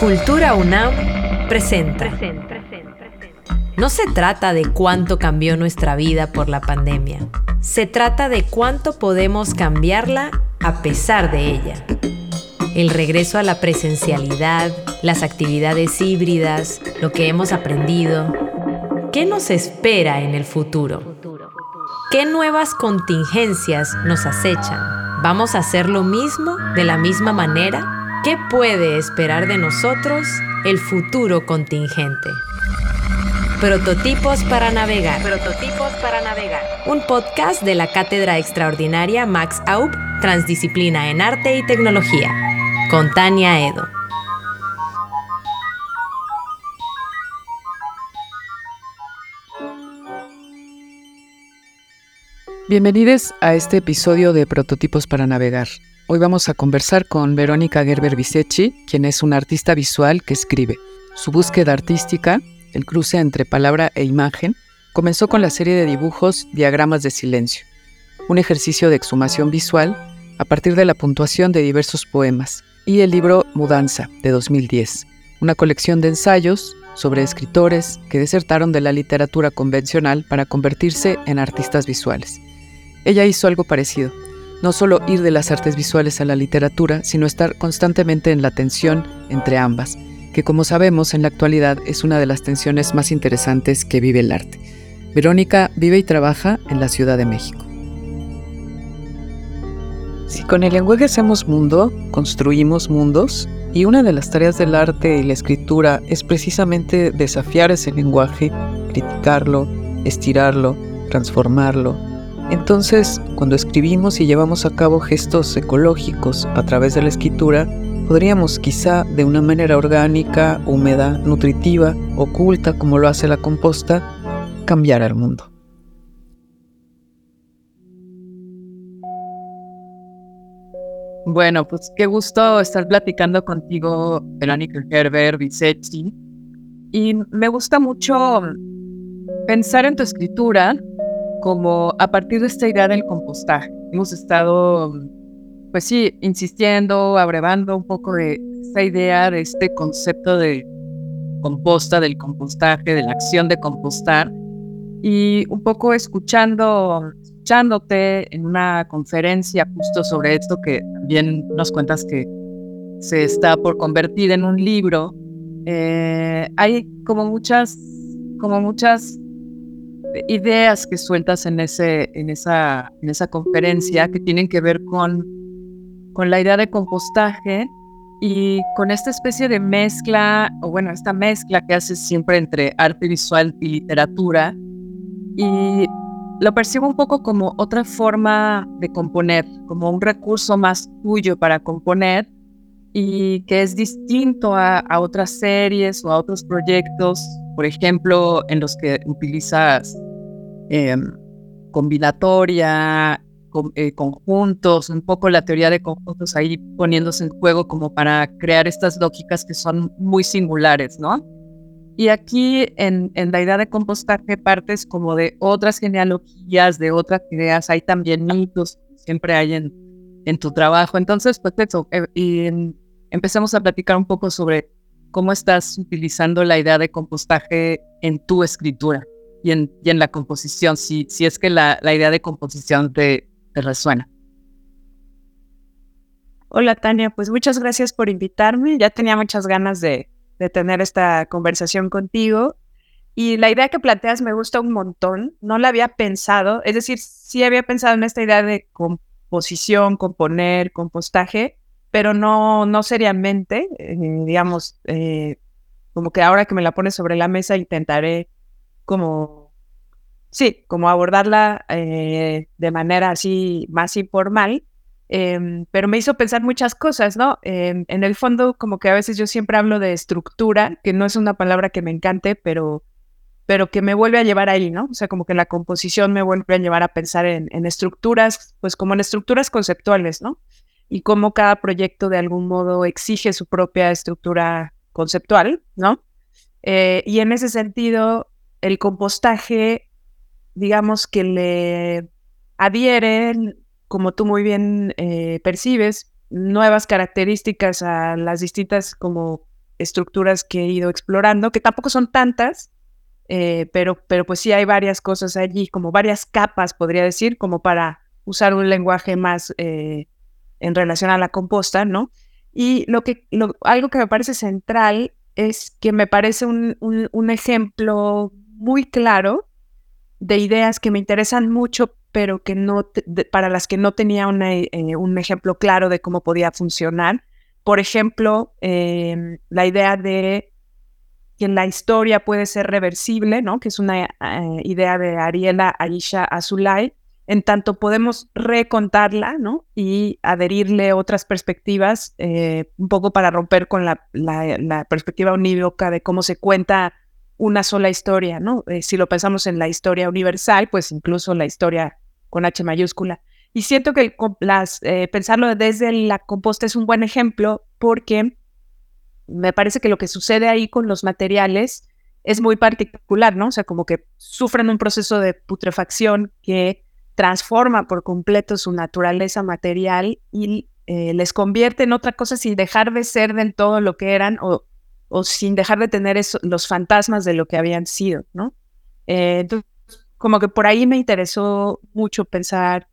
Cultura UNAM presenta. No se trata de cuánto cambió nuestra vida por la pandemia. Se trata de cuánto podemos cambiarla a pesar de ella. El regreso a la presencialidad, las actividades híbridas, lo que hemos aprendido. ¿Qué nos espera en el futuro? ¿Qué nuevas contingencias nos acechan? ¿Vamos a hacer lo mismo de la misma manera? ¿Qué puede esperar de nosotros el futuro contingente? Prototipos para navegar. Prototipos para navegar. Un podcast de la Cátedra Extraordinaria Max Aub, Transdisciplina en Arte y Tecnología, con Tania Edo. Bienvenidos a este episodio de Prototipos para Navegar. Hoy vamos a conversar con Verónica Gerber Bisecci, quien es una artista visual que escribe. Su búsqueda artística, el cruce entre palabra e imagen, comenzó con la serie de dibujos Diagramas de Silencio, un ejercicio de exhumación visual a partir de la puntuación de diversos poemas, y el libro Mudanza, de 2010, una colección de ensayos sobre escritores que desertaron de la literatura convencional para convertirse en artistas visuales. Ella hizo algo parecido no solo ir de las artes visuales a la literatura, sino estar constantemente en la tensión entre ambas, que como sabemos en la actualidad es una de las tensiones más interesantes que vive el arte. Verónica vive y trabaja en la Ciudad de México. Si con el lenguaje hacemos mundo, construimos mundos, y una de las tareas del arte y la escritura es precisamente desafiar ese lenguaje, criticarlo, estirarlo, transformarlo, entonces, cuando escribimos y llevamos a cabo gestos ecológicos a través de la escritura, podríamos quizá de una manera orgánica, húmeda, nutritiva, oculta como lo hace la composta, cambiar al mundo. Bueno, pues qué gusto estar platicando contigo, Verónica Gerber, Vicetti. Y me gusta mucho pensar en tu escritura como a partir de esta idea del compostaje. Hemos estado, pues sí, insistiendo, abrevando un poco de esta idea, de este concepto de composta, del compostaje, de la acción de compostar, y un poco escuchando, escuchándote en una conferencia justo sobre esto que también nos cuentas que se está por convertir en un libro, eh, hay como muchas, como muchas ideas que sueltas en, ese, en, esa, en esa conferencia que tienen que ver con, con la idea de compostaje y con esta especie de mezcla, o bueno, esta mezcla que haces siempre entre arte visual y literatura. Y lo percibo un poco como otra forma de componer, como un recurso más tuyo para componer y que es distinto a, a otras series o a otros proyectos por ejemplo, en los que utilizas em, combinatoria, eh, conjuntos, un poco la teoría de conjuntos ahí poniéndose en juego como para crear estas lógicas que son muy singulares, ¿no? Y aquí en, la idea de compostaje partes como de otras genealogías, de otras ideas, hay también mitos, siempre hay en, en tu trabajo. Entonces, pues eso, eh, y empecemos a platicar un poco sobre ¿Cómo estás utilizando la idea de compostaje en tu escritura y en, en la composición? Si, si es que la, la idea de composición te, te resuena. Hola Tania, pues muchas gracias por invitarme. Ya tenía muchas ganas de, de, tener esta conversación contigo. Y la idea que planteas me gusta un montón. No la había pensado. Es decir, sí había pensado en esta idea de composición, componer, compostaje, pero no, no seriamente, eh, digamos, eh, como que ahora que me la pones sobre la mesa intentaré como, sí, como abordarla eh, de manera así más informal, em, pero me hizo pensar muchas cosas, ¿no? Em, en el fondo, como que a veces yo siempre hablo de estructura, que no es una palabra que me encante, pero pero que me vuelve a llevar ahí, ¿no? O sea, como que la composición me vuelve a llevar a pensar en, en estructuras, pues como en estructuras conceptuales, ¿no? Y cómo cada proyecto de algún modo exige su propia estructura conceptual, ¿no? Eh, y en ese sentido, el compostaje, digamos que le adhiere, como tú muy bien eh, percibes, nuevas características a las distintas como estructuras que he ido explorando, que tampoco son tantas, eh, pero, pero pues sí hay varias cosas allí, como varias capas, podría decir, como para usar un lenguaje más en relación a la composta, ¿no? Y lo que, algo que me parece central es que me parece un, un, ejemplo muy claro de ideas que me interesan mucho, pero que no para las que no tenía eh, un ejemplo claro de cómo podía funcionar. Por ejemplo, em, la idea de que la historia puede ser reversible, ¿no? que es una eh, idea de Ariela Aisha Azulay, en tanto podemos recontarla, ¿no? Y adherirle otras perspectivas, eh, un poco para romper con la, perspectiva unívoca de cómo se cuenta una sola historia, ¿no? Eh, si lo pensamos en la historia universal, pues incluso la historia con H mayúscula. Y siento que eh, pensarlo desde la composta es un buen ejemplo porque me parece que lo que sucede ahí con los materiales es muy particular, ¿no? O sea, como que sufren un proceso de putrefacción que transforma por completo su naturaleza material y eh, les convierte en otra cosa sin dejar de ser del todo lo que eran o, o sin dejar de tener los fantasmas de lo que habían sido, ¿no? Eh, entonces, como que por ahí me interesó mucho pensar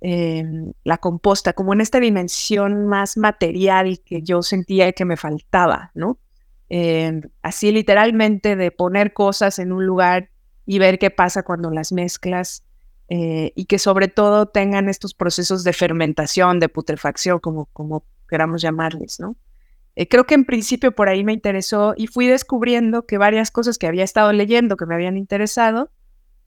en la composta, como en esta dimensión más material que yo sentía que me faltaba, ¿no? así literalmente de poner cosas en un lugar y ver qué pasa cuando las mezclas eh, y que sobre todo tengan estos procesos de fermentación, de putrefacción, como, queramos llamarles, ¿no? Eh, creo que en principio por ahí me interesó y fui descubriendo que varias cosas que había estado leyendo, que me habían interesado,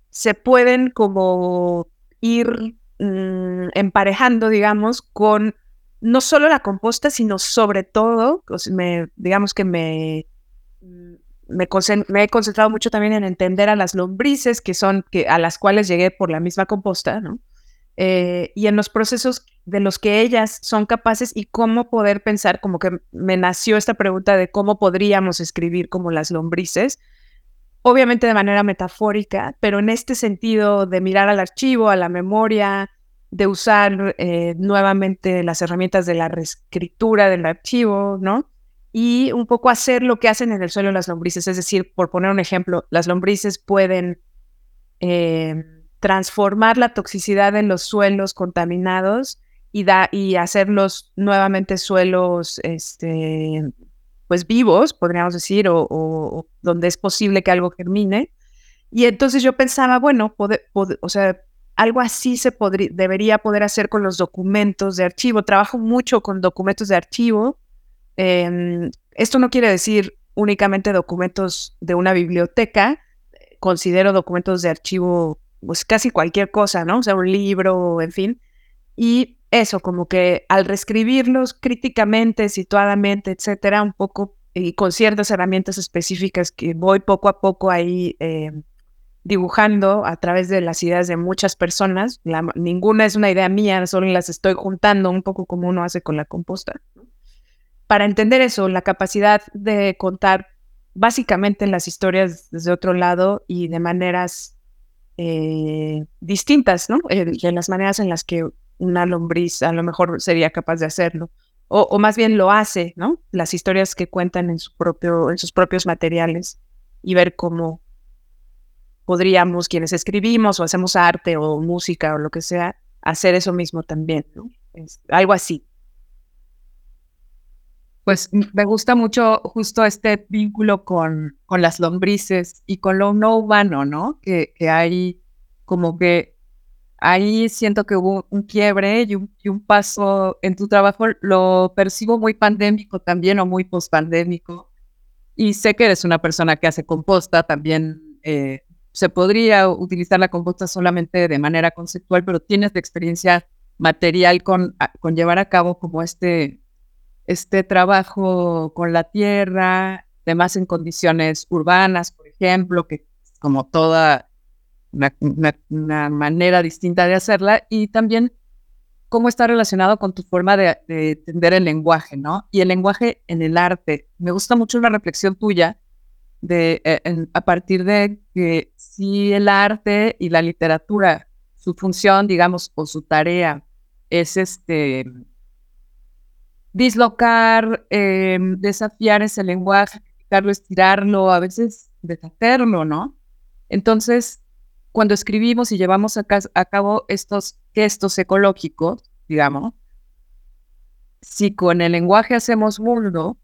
se pueden como ir mm, emparejando, digamos, con no solo la composta, sino sobre todo, digamos que me, me, he concentrado mucho también en entender a las lombrices, que son, a las cuales llegué por la misma composta, ¿no? Eh, y en los procesos de los que ellas son capaces y cómo poder pensar, como que me nació esta pregunta de cómo podríamos escribir como las lombrices, obviamente de manera metafórica, pero en este sentido de mirar al archivo, a la memoria, de usar eh, nuevamente las herramientas de la reescritura del archivo, ¿no? Y un poco hacer lo que hacen en el suelo las lombrices. Es decir, por poner un ejemplo, las lombrices pueden eh, transformar la toxicidad en los suelos contaminados y, da, y hacerlos nuevamente suelos este, pues vivos, podríamos decir, o, donde es posible que algo germine. Y entonces yo pensaba, bueno, o sea, algo así se debería poder hacer con los documentos de archivo. Trabajo mucho con documentos de archivo Em, esto no quiere decir únicamente documentos de una biblioteca, considero documentos de archivo, pues casi cualquier cosa, ¿no? O sea, un libro, en fin. Y eso, como que al reescribirlos críticamente, situadamente, etcétera, un poco y con ciertas herramientas específicas que voy poco a poco ahí em, dibujando a través de las ideas de muchas personas. ninguna es una idea mía, solo las estoy juntando un poco como uno hace con la composta para entender eso, la capacidad de contar básicamente las historias desde otro lado y de maneras eh, distintas, ¿no? Eh, de las maneras en las que una lombriz a lo mejor sería capaz de hacerlo. O, más bien lo hace, ¿no? Las historias que cuentan en, su propio, en sus propios materiales y ver cómo podríamos, quienes escribimos o hacemos arte o música o lo que sea, hacer eso mismo también, ¿no? algo así pues me gusta mucho justo este vínculo con, con las lombrices y con lo no humano, ¿no? Que, que hay como que ahí siento que hubo un quiebre y un, y un, paso en tu trabajo, lo percibo muy pandémico también o muy pospandémico. Y sé que eres una persona que hace composta, también eh, se podría utilizar la composta solamente de manera conceptual, pero tienes experiencia material con, con llevar a cabo como este este trabajo con la tierra, además en condiciones urbanas, por ejemplo, que como toda una, manera distinta de hacerla, y también cómo está relacionado con tu forma de, entender el lenguaje, ¿no? Y el lenguaje en el arte. Me gusta mucho una reflexión tuya de, eh, a partir de que si el arte y la literatura, su función, digamos, o su tarea es este dislocar, eh, desafiar ese lenguaje, estirarlo, a veces deshacerlo, ¿no? Entonces, cuando escribimos y llevamos a, cabo estos gestos ecológicos, digamos, si con el lenguaje hacemos mundo,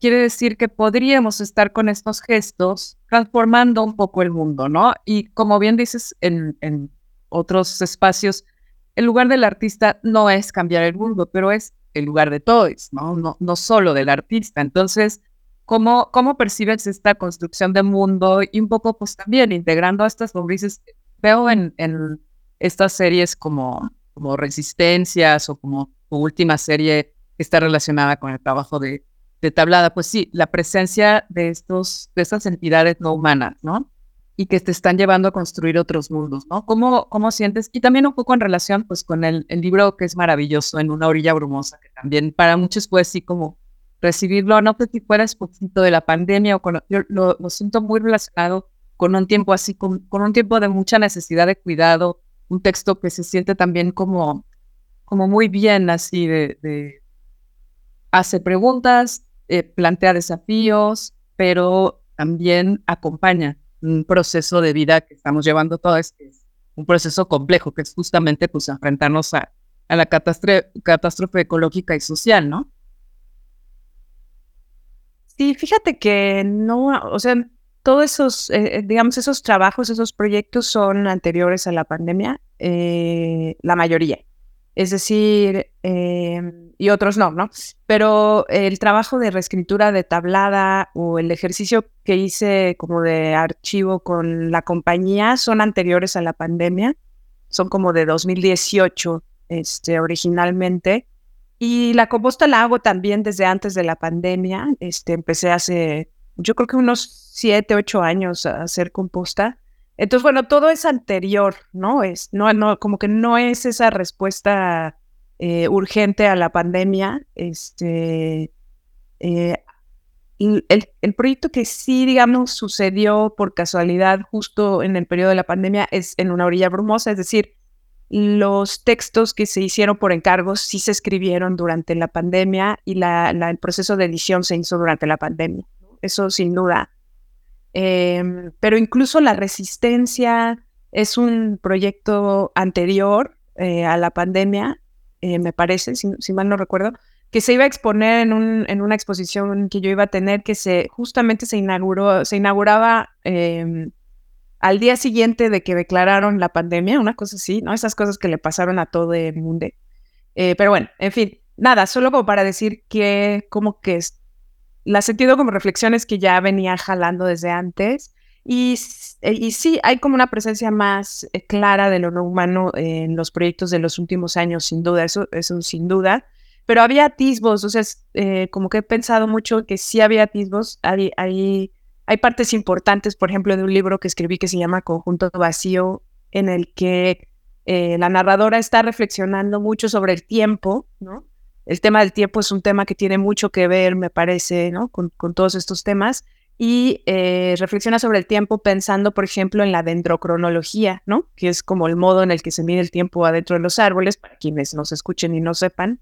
quiere decir que podríamos estar con estos gestos transformando un poco el mundo, ¿no? Y como bien dices en, en otros espacios, el lugar del artista no es cambiar el mundo, pero es el lugar de todos, ¿no? No, no solo del artista. Entonces, ¿cómo, ¿cómo percibes esta construcción de mundo? Y un poco, pues también integrando a estas lombrices, veo en, en estas series como, como Resistencias o como última serie que está relacionada con el trabajo de, de Tablada, pues sí, la presencia de, estos, de estas entidades no humanas, ¿no? Y que te están llevando a construir otros mundos, ¿no? ¿Cómo, cómo sientes? Y también un poco en relación, pues, con el, el libro que es maravilloso, En una orilla brumosa, que también para muchos puede sí como recibirlo, no sé si fuera poquito de la pandemia o con, yo lo, siento muy relacionado con un tiempo así, con, con, un tiempo de mucha necesidad de cuidado, un texto que se siente también como, como muy bien así de, de hace preguntas, eh, plantea desafíos, pero también acompaña un proceso de vida que estamos llevando todos, es un proceso complejo, que es justamente pues enfrentarnos a, a la catástrofe, catástrofe ecológica y social, ¿no? Sí, fíjate que no, o sea, todos esos, eh, eh, digamos, esos trabajos, esos proyectos son anteriores a la pandemia, eh, la mayoría. Es decir, em, y otros no, ¿no? Pero el trabajo de reescritura de tablada o el ejercicio que hice como de archivo con la compañía son anteriores a la pandemia, son como de 2018 este, originalmente. Y la composta la hago también desde antes de la pandemia. Este, empecé hace, yo creo que unos siete, ocho años a hacer composta. Entonces, bueno, todo es anterior, ¿no? Es, no, no, como que no es esa respuesta eh, urgente a la pandemia. Este, eh, el, el, proyecto que sí, digamos, sucedió por casualidad justo en el periodo de la pandemia es en una orilla brumosa, es decir, los textos que se hicieron por encargos sí se escribieron durante la pandemia y la, el proceso de edición se hizo durante la pandemia. Eso sin duda. Em, pero incluso la resistencia es un proyecto anterior eh, a la pandemia, eh, me parece, si, mal no recuerdo, que se iba a exponer en, un, en, una exposición que yo iba a tener, que se justamente se inauguró, se inauguraba em, al día siguiente de que declararon la pandemia, una cosa así, ¿no? Esas cosas que le pasaron a todo el mundo. Eh, pero bueno, en fin, nada, solo como para decir que como que la sentido como reflexiones que ya venía jalando desde antes. Y, eh, y sí, hay como una presencia más eh, clara de lo no humano en los proyectos de los últimos años, sin duda, eso, eso sin duda. Pero había atisbos, o sea, como que he pensado mucho que sí había atisbos, hay, hay hay partes importantes, por ejemplo, de un libro que escribí que se llama Conjunto Vacío, en el que eh, la narradora está reflexionando mucho sobre el tiempo, ¿no? El tema del tiempo es un tema que tiene mucho que ver, me parece, ¿no? Con, todos estos temas. Y eh, reflexiona sobre el tiempo pensando, por ejemplo, en la dendrocronología, ¿no? Que es como el modo en el que se mide el tiempo adentro de los árboles, para quienes nos escuchen y no sepan.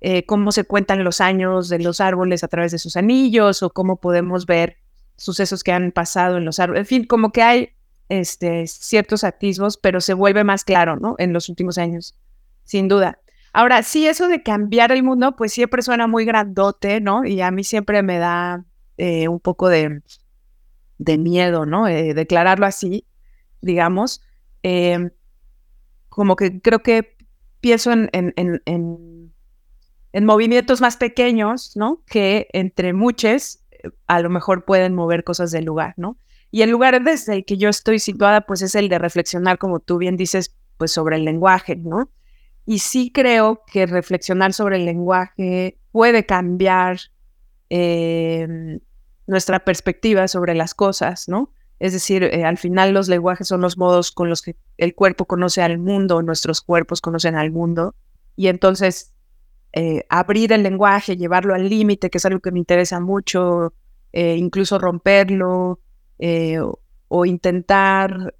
Eh, cómo se cuentan los años de los árboles a través de sus anillos o cómo podemos ver sucesos que han pasado en los árboles. En fin, como que hay este, ciertos atisbos, pero se vuelve más claro, ¿no? En los últimos años, sin duda. Ahora, sí, eso de cambiar el mundo, pues siempre suena muy grandote, ¿no? Y a mí siempre me da eh, un poco de, de miedo, ¿no? Eh, declararlo así, digamos. Em, como que creo que pienso en, en, en, en, movimientos más pequeños, ¿no? Que entre muchos a lo mejor pueden mover cosas del lugar, ¿no? Y el lugar desde el que yo estoy situada, pues es el de reflexionar, como tú bien dices, pues sobre el lenguaje, ¿no? Y sí creo que reflexionar sobre el lenguaje puede cambiar em, nuestra perspectiva sobre las cosas, ¿no? Es decir, eh, al final los lenguajes son los modos con los que el cuerpo conoce al mundo, nuestros cuerpos conocen al mundo. Y entonces eh, abrir el lenguaje, llevarlo al límite, que es algo que me interesa mucho, eh, incluso romperlo eh, o, intentar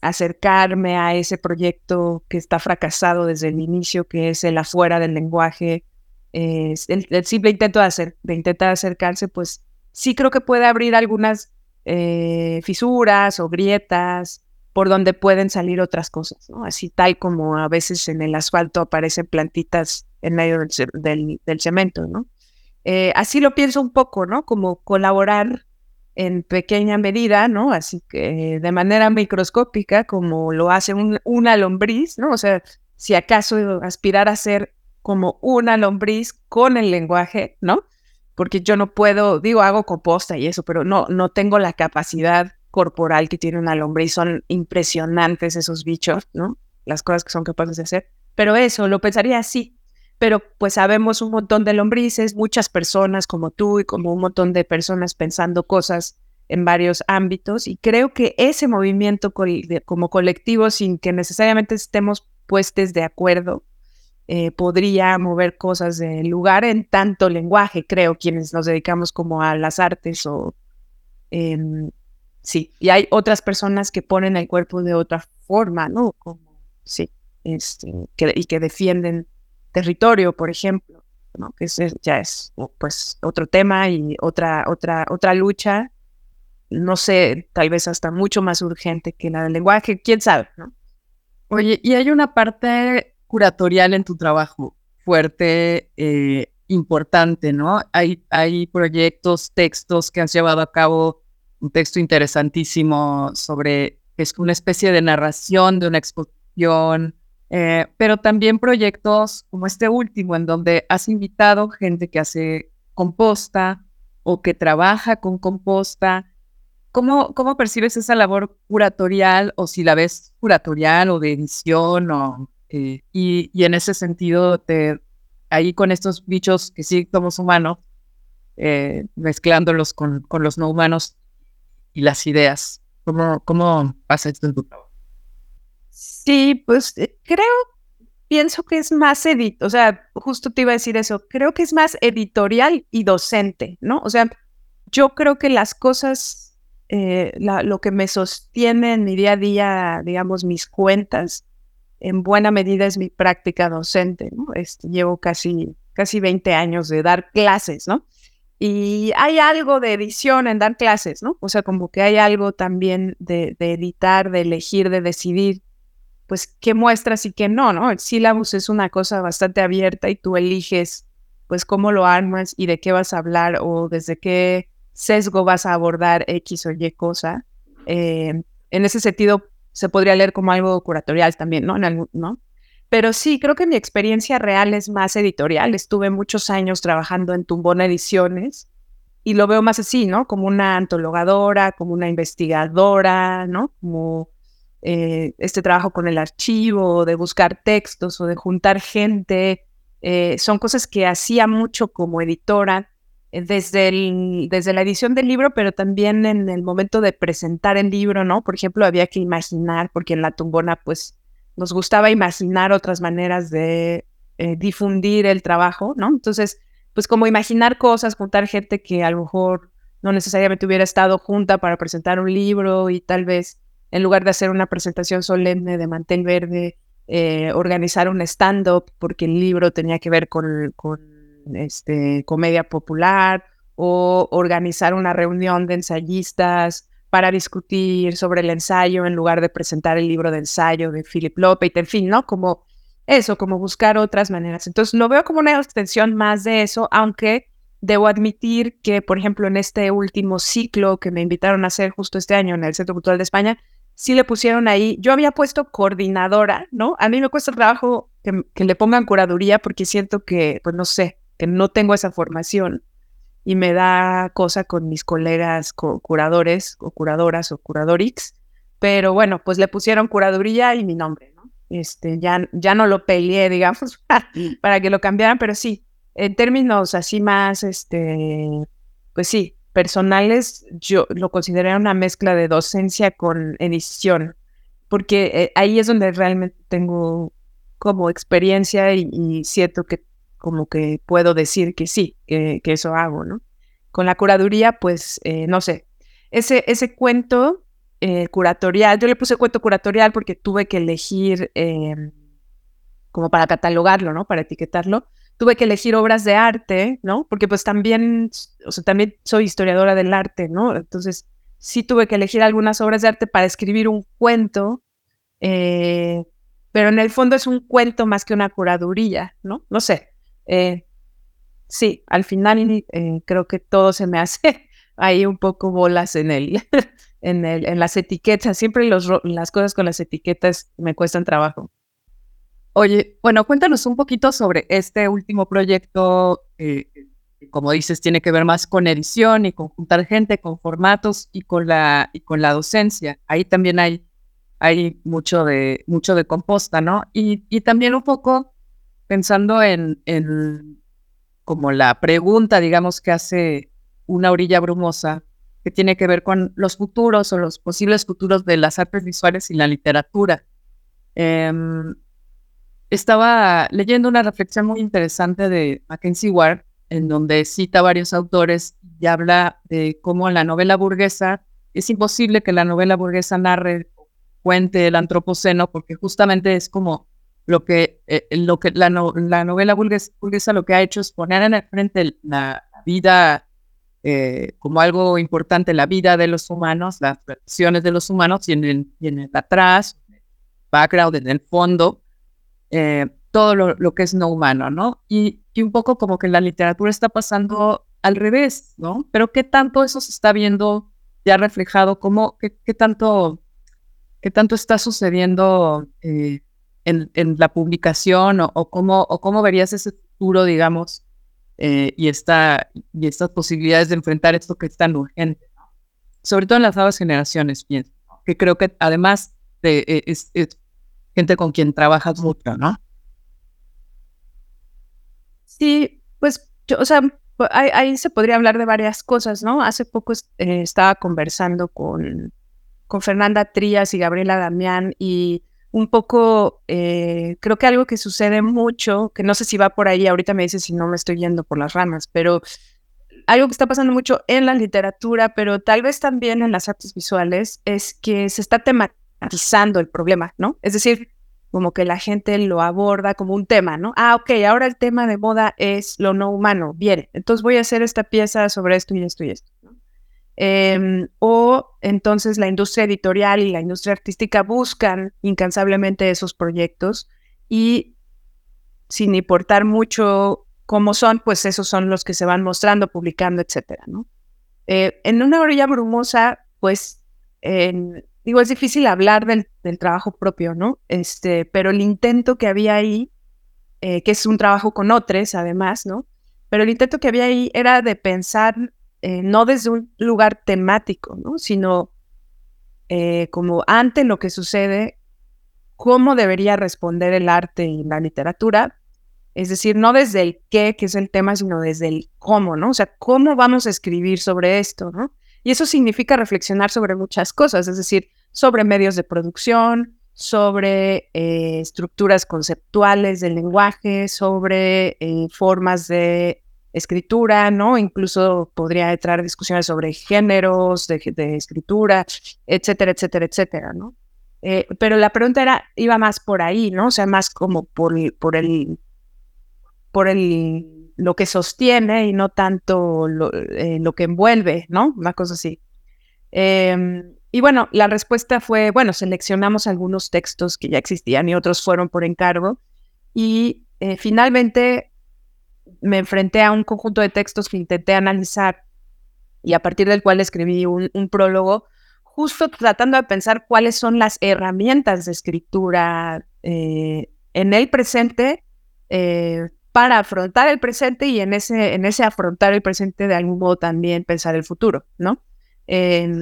acercarme a ese proyecto que está fracasado desde el inicio, que es el afuera del lenguaje, el, simple intento de, hacer, de intentar acercarse, pues sí creo que puede abrir algunas eh, fisuras o grietas por donde pueden salir otras cosas, ¿no? Así tal como a veces en el asfalto aparecen plantitas en medio del, del, cemento, ¿no? Eh, así lo pienso un poco, ¿no? Como colaborar en pequeña medida, ¿no? Así que de manera microscópica, como lo hace una lombriz, ¿no? O sea, si acaso aspirar a ser como una lombriz con el lenguaje, ¿no? Porque yo no puedo, digo, hago composta y eso, pero no, no tengo la capacidad corporal que tiene una lombriz. Son impresionantes esos bichos, ¿no? Las cosas que son capaces de hacer. Pero eso, lo pensaría así, pero pues sabemos un montón de lombrices, muchas personas como tú y como un montón de personas pensando cosas en varios ámbitos y creo que ese movimiento como colectivo sin que necesariamente estemos puestos de acuerdo eh, podría mover cosas del lugar en tanto lenguaje, creo, quienes nos dedicamos como a las artes o... Em, sí, y hay otras personas que ponen el cuerpo de otra forma, ¿no? Como, sí, este, y que defienden territorio, por ejemplo, ¿no? que ya es pues otro tema y otra, otra, otra lucha, no sé, tal vez hasta mucho más urgente que la del lenguaje, quién sabe, ¿no? Oye, y hay una parte curatorial en tu trabajo fuerte, eh, importante, ¿no? Hay, hay proyectos, textos que has llevado a cabo, un texto interesantísimo sobre, es una especie de narración de una exposición, eh, pero también proyectos como este último, en donde has invitado gente que hace composta o que trabaja con composta. ¿Cómo, cómo percibes esa labor curatorial o si la ves curatorial o de edición? O, eh, y, y, en ese sentido, te, ahí con estos bichos que sí somos humanos, eh, mezclándolos con, con los no humanos y las ideas. ¿Cómo, cómo pasa esto en tu trabajo? Sí, pues eh, creo, pienso que es más edit, o sea, justo te iba a decir eso, creo que es más editorial y docente, ¿no? O sea, yo creo que las cosas, eh, lo que me sostiene en mi día a día, digamos, mis cuentas, en buena medida es mi práctica docente, ¿no? Este, llevo casi, casi 20 años de dar clases, ¿no? Y hay algo de edición en dar clases, ¿no? O sea, como que hay algo también de, de editar, de elegir, de decidir pues qué muestras y qué no, ¿no? El sílabus es una cosa bastante abierta y tú eliges pues cómo lo armas y de qué vas a hablar o desde qué sesgo vas a abordar X o Y cosa. Eh, en ese sentido, se podría leer como algo curatorial también, ¿no? ¿no? Pero sí, creo que mi experiencia real es más editorial. Estuve muchos años trabajando en Tumbón Ediciones y lo veo más así, ¿no? Como una antologadora, como una investigadora, ¿no? Como eh, este trabajo con el archivo, de buscar textos o de juntar gente, eh, son cosas que hacía mucho como editora eh, desde, desde la edición del libro, pero también en el momento de presentar el libro, ¿no? Por ejemplo, había que imaginar, porque en la tumbona, pues, nos gustaba imaginar otras maneras de difundir el trabajo, ¿no? Entonces, pues como imaginar cosas, juntar gente que a lo mejor no necesariamente hubiera estado junta para presentar un libro y tal vez en lugar de hacer una presentación solemne de mantel verde, eh, organizar un stand-up porque el libro tenía que ver con, este, comedia popular o organizar una reunión de ensayistas para discutir sobre el ensayo en lugar de presentar el libro de ensayo de Philip López, en fin, ¿no? Como eso, como buscar otras maneras. Entonces lo veo como una extensión más de eso, aunque debo admitir que, por ejemplo, en este último ciclo que me invitaron a hacer justo este año en el Centro Cultural de España, sí le pusieron ahí, yo había puesto coordinadora, ¿no? A mí me cuesta trabajo que, le pongan curaduría porque siento que, pues no sé, que no tengo esa formación y me da cosa con mis colegas curadores o curadoras o curadorix, pero bueno, pues le pusieron curaduría y mi nombre, ¿no? Este, ya, ya no lo peleé, digamos, para que lo cambiaran, pero sí, en términos así más, este, pues sí, personales, yo lo considero una mezcla de docencia con edición, porque eh, ahí es donde realmente tengo como experiencia y, siento que como que puedo decir que sí, que, eso hago, ¿no? Con la curaduría, pues, eh, no sé, ese, ese cuento eh, curatorial, yo le puse cuento curatorial porque tuve que elegir em, como para catalogarlo, ¿no? Para etiquetarlo, tuve que elegir obras de arte, ¿no? Porque pues también, o sea, también soy historiadora del arte, ¿no? Entonces, sí tuve que elegir algunas obras de arte para escribir un cuento, eh, pero en el fondo es un cuento más que una curaduría, ¿no? No sé. Eh, sí, al final eh, creo que todo se me hace ahí un poco bolas en el, en el, en las etiquetas. Siempre los, las cosas con las etiquetas me cuestan trabajo. Oye, bueno, cuéntanos un poquito sobre este último proyecto, que como dices, tiene que ver más con edición y con juntar gente, con formatos y con la, y con la docencia. Ahí también hay, hay mucho, de, mucho de composta, ¿no? Y, y también un poco pensando en, en como la pregunta, digamos, que hace una orilla brumosa, que tiene que ver con los futuros o los posibles futuros de las artes visuales y la literatura. Em, estaba leyendo una reflexión muy interesante de Mackenzie Ward, en donde cita varios autores y habla de cómo la novela burguesa es imposible que la novela burguesa narre, cuente el antropoceno, porque justamente es como lo que, eh, lo que la, la novela burguesa, lo que ha hecho es poner en el frente la vida eh, como algo importante, la vida de los humanos, las relaciones de los humanos y en el, y en el atrás, background, en el fondo, eh, todo lo, que es no humano, ¿no? Y, un poco como que la literatura está pasando al revés, ¿no? Pero qué tanto eso se está viendo ya reflejado, cómo, qué, tanto, qué tanto está sucediendo eh, en, en, la publicación o, cómo, o cómo verías ese futuro, digamos, eh, y, esta, y estas posibilidades de enfrentar esto que es tan urgente. Sobre todo en las nuevas generaciones, que creo que además de, es, gente con quien trabajas mucho, ¿no? Sí, pues, o sea, ahí, se podría hablar de varias cosas, ¿no? Hace poco eh, estaba conversando con, con Fernanda Trías y Gabriela Damián y un poco, eh, creo que algo que sucede mucho, que no sé si va por ahí, ahorita me dice si no me estoy yendo por las ramas, pero algo que está pasando mucho en la literatura, pero tal vez también en las artes visuales, es que se está tematizando el problema, ¿no? Es decir, como que la gente lo aborda como un tema, ¿no? Ah, ok, ahora el tema de moda es lo no humano. Bien, entonces voy a hacer esta pieza sobre esto y esto y esto. Em, o entonces la industria editorial y la industria artística buscan incansablemente esos proyectos y sin importar mucho cómo son, pues esos son los que se van mostrando, publicando, etcétera, ¿no? Eh, en una orilla brumosa, pues en, digo, es difícil hablar del, trabajo propio, ¿no? Este, pero el intento que había ahí, eh, que es un trabajo con otros, además, ¿no? Pero el intento que había ahí era de pensar eh, no desde un lugar temático, ¿no? Sino eh, como ante lo que sucede, cómo debería responder el arte y la literatura. Es decir, no desde el qué, que es el tema, sino desde el cómo, ¿no? O sea, cómo vamos a escribir sobre esto, ¿no? Y eso significa reflexionar sobre muchas cosas, es decir, sobre medios de producción, sobre eh, estructuras conceptuales del lenguaje, sobre eh, formas de escritura, ¿no? Incluso podría entrar discusiones sobre géneros de, escritura, etcétera, etcétera, etcétera, ¿no? Eh, pero la pregunta era, iba más por ahí, ¿no? O sea, más como por, por el, por el lo que sostiene y no tanto lo, eh, lo que envuelve, ¿no? Una cosa así. Em, y bueno, la respuesta fue, bueno, seleccionamos algunos textos que ya existían y otros fueron por encargo. Y eh, finalmente me enfrenté a un conjunto de textos que intenté analizar y a partir del cual escribí un, prólogo, justo tratando de pensar cuáles son las herramientas de escritura eh, en el presente para afrontar el presente y en ese, en ese afrontar el presente de algún modo también pensar el futuro, ¿no?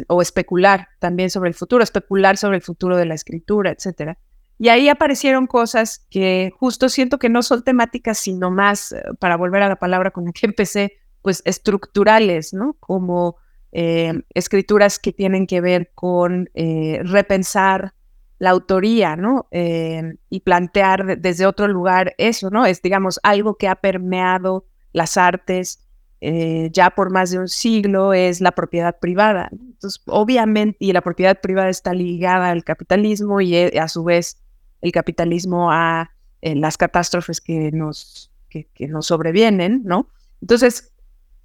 o especular también sobre el futuro, especular sobre el futuro de la escritura, etcétera. Y ahí aparecieron cosas que justo siento que no son temáticas, sino más, eh, para volver a la palabra con la que empecé, pues estructurales, ¿no? Como eh, escrituras que tienen que ver con eh, repensar la autoría, ¿no? Em, y plantear desde otro lugar eso, ¿no? Es, digamos, algo que ha permeado las artes eh, ya por más de un siglo, es la propiedad privada. Entonces, obviamente, y la propiedad privada está ligada al capitalismo y eh, a su vez el capitalismo a eh, las catástrofes que nos, que nos sobrevienen, ¿no? Entonces,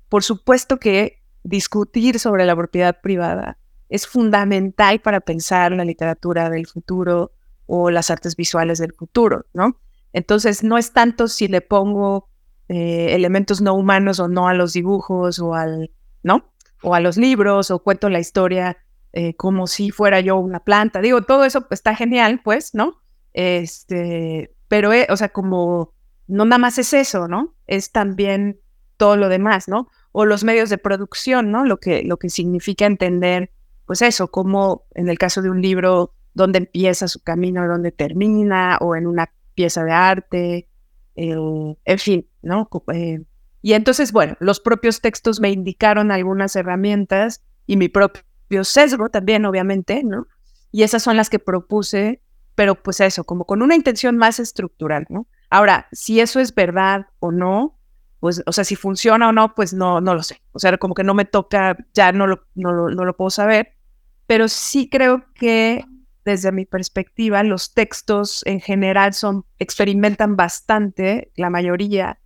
por supuesto que discutir sobre la propiedad privada es fundamental para pensar la literatura del futuro o las artes visuales del futuro, ¿no? Entonces, no es tanto si le pongo eh, elementos no humanos o no a los dibujos o al, ¿no? O a los libros o cuento la historia eh, como si fuera yo una planta. Digo, todo eso está genial, pues, ¿no? Este, pero, eh, o sea, como no nada más es eso, ¿no? Es también todo lo demás, ¿no? O los medios de producción, ¿no? Lo que, lo que significa entender, pues eso, como en el caso de un libro, dónde empieza su camino, dónde termina, o en una pieza de arte, eh, en fin, ¿no? Eh, y entonces, bueno, los propios textos me indicaron algunas herramientas y mi propio sesgo también, obviamente, ¿no? Y esas son las que propuse, pero pues eso, como con una intención más estructural, ¿no? Ahora, si eso es verdad o no, pues, o sea, si funciona o no, pues no, no lo sé. O sea, como que no me toca, ya no lo, no, no lo puedo saber, pero sí creo que desde mi perspectiva, los textos en general son, experimentan bastante, la mayoría,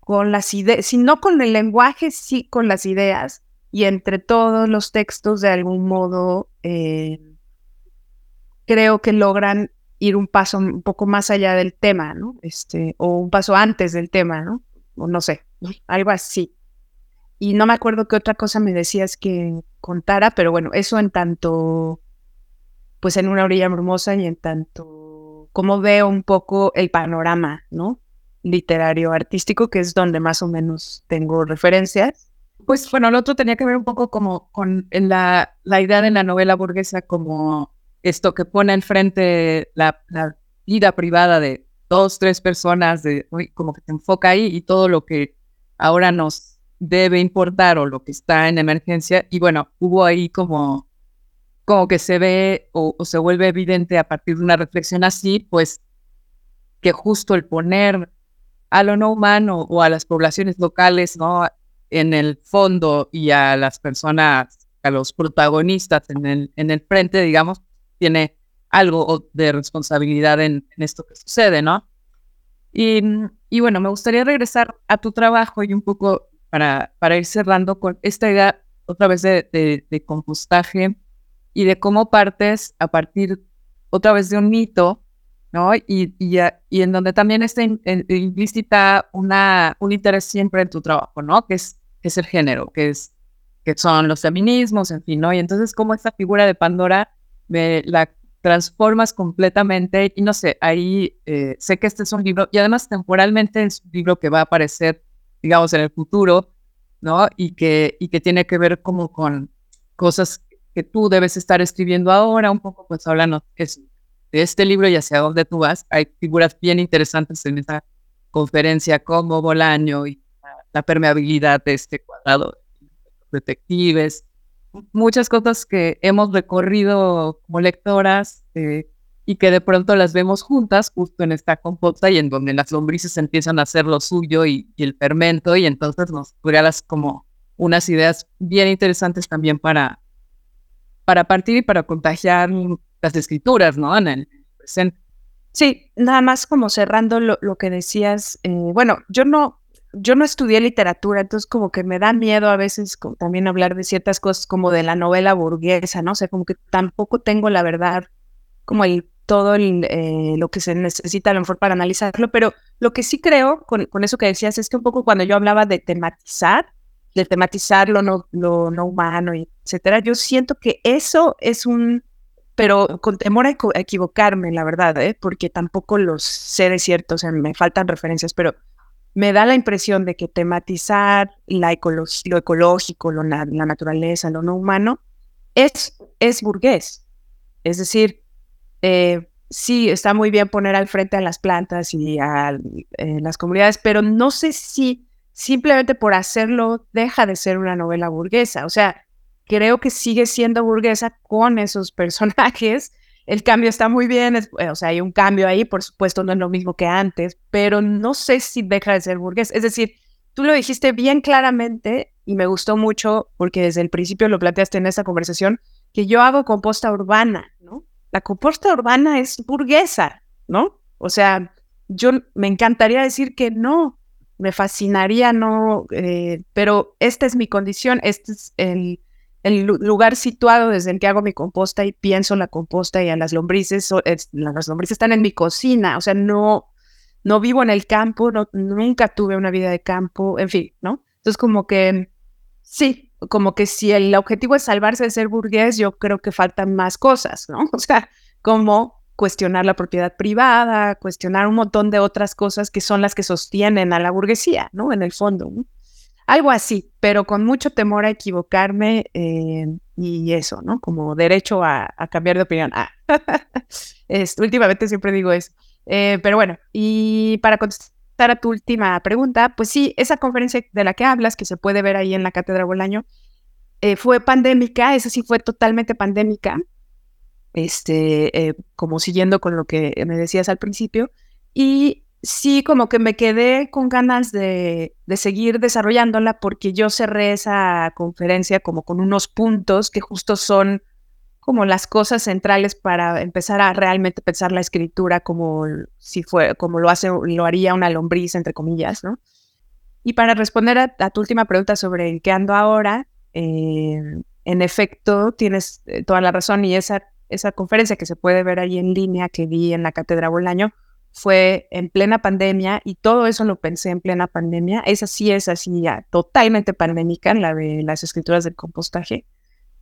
con las ideas, si no con el lenguaje, sí con las ideas. Y entre todos los textos, de algún modo, eh, creo que logran ir un paso un poco más allá del tema, ¿no? Este, o un paso antes del tema, ¿no? O no sé, algo así. Y no me acuerdo qué otra cosa me decías que contara, pero bueno, eso en tanto, pues en una orilla hermosa y en tanto, como veo un poco el panorama, ¿no? Literario, artístico, que es donde más o menos tengo referencias. Pues bueno, lo otro tenía que ver un poco como con la, la idea de la novela burguesa como esto que pone enfrente la, vida privada de dos, tres personas, de, como que se enfoca ahí y todo lo que ahora nos debe importar o lo que está en emergencia. Y bueno, hubo ahí como, como que se ve o, se vuelve evidente a partir de una reflexión así, pues que justo el poner a lo no humano o a las poblaciones locales, ¿no? En el fondo y a las personas, a los protagonistas en el, en el frente, digamos, tiene algo de responsabilidad en, esto que sucede, ¿no? Y, y, bueno, me gustaría regresar a tu trabajo y un poco para, para ir cerrando con esta idea otra vez de, de, compostaje y de cómo partes a partir otra vez de un mito, ¿no? Y, y, y en donde también está implícita una, un interés siempre en tu trabajo, ¿no? Que es, es el género, que, es, que son los feminismos, en fin, ¿no? Y entonces cómo esta figura de Pandora me la transformas completamente y no sé, ahí eh, sé que este es un libro y además temporalmente es un libro que va a aparecer, digamos, en el futuro, ¿no? Y que, y que tiene que ver como con cosas que tú debes estar escribiendo ahora, un poco pues hablando de este libro y hacia dónde tú vas. Hay figuras bien interesantes en esta conferencia como Bolaño y la permeabilidad de este cuadrado detectives, muchas cosas que hemos recorrido como lectoras eh, y que de pronto las vemos juntas justo en esta compota y en donde las lombrices empiezan a hacer lo suyo y, el fermento y entonces nos regalas como unas ideas bien interesantes también para, para partir y para contagiar las escrituras, ¿no? En el presente. Sí, nada más como cerrando lo, lo que decías, eh, bueno, yo no, yo no estudié literatura, entonces como que me da miedo a veces también hablar de ciertas cosas como de la novela burguesa, ¿no? O sea, como que tampoco tengo la verdad, como el todo eh, lo que se necesita a lo mejor para analizarlo, pero lo que sí creo con, con, eso que decías es que un poco cuando yo hablaba de tematizar, de tematizar lo no, lo no humano, etcétera, yo siento que eso es un, pero con temor a, equivocarme, la verdad, ¿eh? porque tampoco los sé de cierto, o sea, me faltan referencias, pero me da la impresión de que tematizar la lo ecológico, lo la naturaleza, lo no humano, es, es burgués. Es decir, eh, sí, está muy bien poner al frente a las plantas y a eh, las comunidades, pero no sé si simplemente por hacerlo deja de ser una novela burguesa. O sea, creo que sigue siendo burguesa con esos personajes el cambio está muy bien, eh, o sea, hay un cambio ahí, por supuesto, no es lo mismo que antes, pero no sé si deja de ser burgués. Es decir, tú lo dijiste bien claramente y me gustó mucho porque desde el principio lo planteaste en esta conversación, que yo hago composta urbana. La composta urbana es burguesa, ¿no? O sea, yo me encantaría decir que no, me fascinaría, ¿no? Eh, pero esta es mi condición, este es el, el, lugar situado desde el que hago mi composta y pienso la composta y a las lombrices, las lombrices están en mi cocina, o sea, no, no vivo en el campo, no, nunca tuve una vida de campo, en fin, ¿no? Entonces como que sí, como que si el objetivo es salvarse de ser burgués, yo creo que faltan más cosas, ¿no? O sea, como cuestionar la propiedad privada, cuestionar un montón de otras cosas que son las que sostienen a la burguesía, ¿no? En el fondo. Algo así, pero con mucho temor a equivocarme eh, y eso, ¿no? Como derecho a, cambiar de opinión. Ah. últimamente siempre digo eso. Eh, pero bueno, y para contestar a tu última pregunta, pues sí, esa conferencia de la que hablas, que se puede ver ahí en la Cátedra Bolaño, eh, fue pandémica, esa sí fue totalmente pandémica este, eh, como siguiendo con lo que me decías al principio. Y sí, como que me quedé con ganas de, de, seguir desarrollándola porque yo cerré esa conferencia como con unos puntos que justo son como las cosas centrales para empezar a realmente pensar la escritura como si fue, como lo hace, lo haría una lombriz, entre comillas, ¿no? Y para responder a, tu última pregunta sobre en qué ando ahora, eh, en efecto, tienes eh, toda la razón y esa esa conferencia que se puede ver ahí en línea que vi en la Cátedra Bolaño fue en plena pandemia y todo eso lo pensé en plena pandemia. Esa sí es así ya totalmente pandémica, la de las escrituras del compostaje,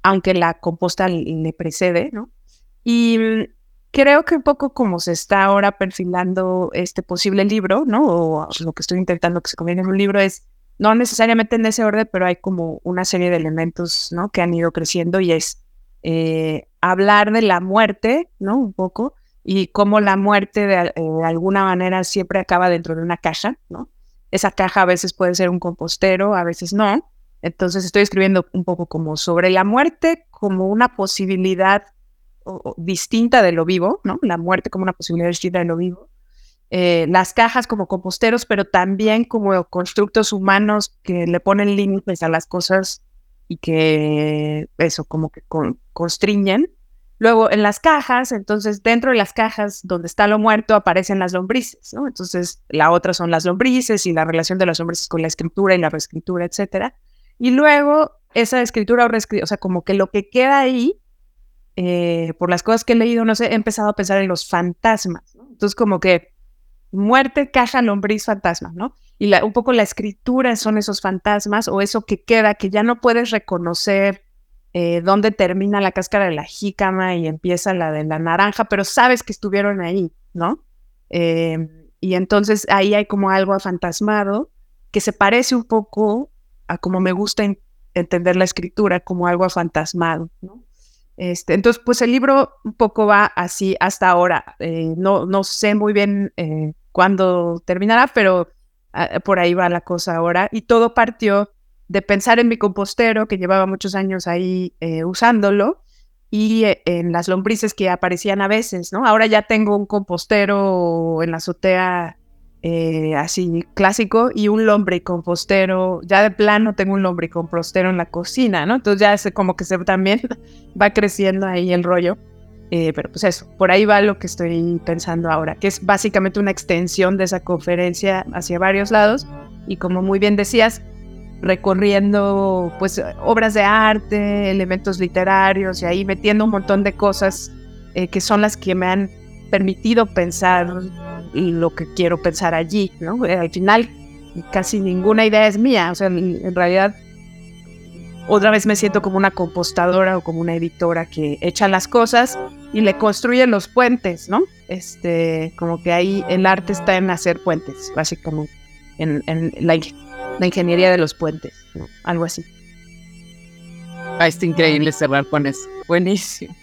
aunque la composta le precede, ¿no? Y mm, creo que un poco como se está ahora perfilando este posible libro, ¿no? O lo que estoy intentando que se convierta en un libro es no necesariamente en ese orden, pero hay como una serie de elementos, ¿no? Que han ido creciendo y es eh, hablar de la muerte, ¿no? Un poco, y cómo la muerte de, eh, alguna manera siempre acaba dentro de una caja, ¿no? Esa caja a veces puede ser un compostero, a veces no. Entonces estoy escribiendo un poco como sobre la muerte como una posibilidad distinta de lo vivo, ¿no? La muerte como una posibilidad distinta de lo vivo. Eh, las cajas como composteros, pero también como constructos humanos que le ponen límites a las cosas y que eso como que constriñen. Luego en las cajas, entonces dentro de las cajas donde está lo muerto aparecen las lombrices, ¿no? Entonces la otra son las lombrices y la relación de las lombrices con la escritura y la reescritura, etcétera. Y luego esa escritura o reescritura, o sea, como que lo que queda ahí, eh, por las cosas que he leído, no sé, he empezado a pensar en los fantasmas. Entonces como que muerte, caja, lombriz, fantasma, ¿no? y un poco la escritura son esos fantasmas o eso que queda, que ya no puedes reconocer eh, dónde termina la cáscara de la jícama y empieza la de la naranja, pero sabes que estuvieron ahí, ¿no? Em, y entonces ahí hay como algo fantasmado que se parece un poco a como me gusta entender la escritura, como algo fantasmado, ¿no? Este, entonces, pues el libro un poco va así hasta ahora. Eh, no, no sé muy bien eh, cuándo terminará, pero Ah, por ahí va la cosa ahora. Y todo partió de pensar en mi compostero, que llevaba muchos años ahí eh, usándolo, y eh, en las lombrices que aparecían a veces, ¿no? Ahora ya tengo un compostero en la azotea eh, así clásico y un lombricompostero, ya de plano tengo un lombricompostero en la cocina, ¿no? Entonces ya es como que se también va creciendo ahí el rollo. Eh, pero pues eso, por ahí va lo que estoy pensando ahora, que es básicamente una extensión de esa conferencia hacia varios lados y como muy bien decías, recorriendo pues obras de arte, elementos literarios y ahí metiendo un montón de cosas eh, que son las que me han permitido pensar lo que quiero pensar allí, ¿no? Eh, al final casi ninguna idea es mía, o sea, en realidad otra vez me siento como una compostadora o como una editora que echa las cosas y le construye los puentes, ¿no? Este, como que ahí el arte está en hacer puentes, básicamente, en, en la, ingeniería de los puentes, ¿no? algo así. Ah, está increíble cerrar con eso. Buenísimo.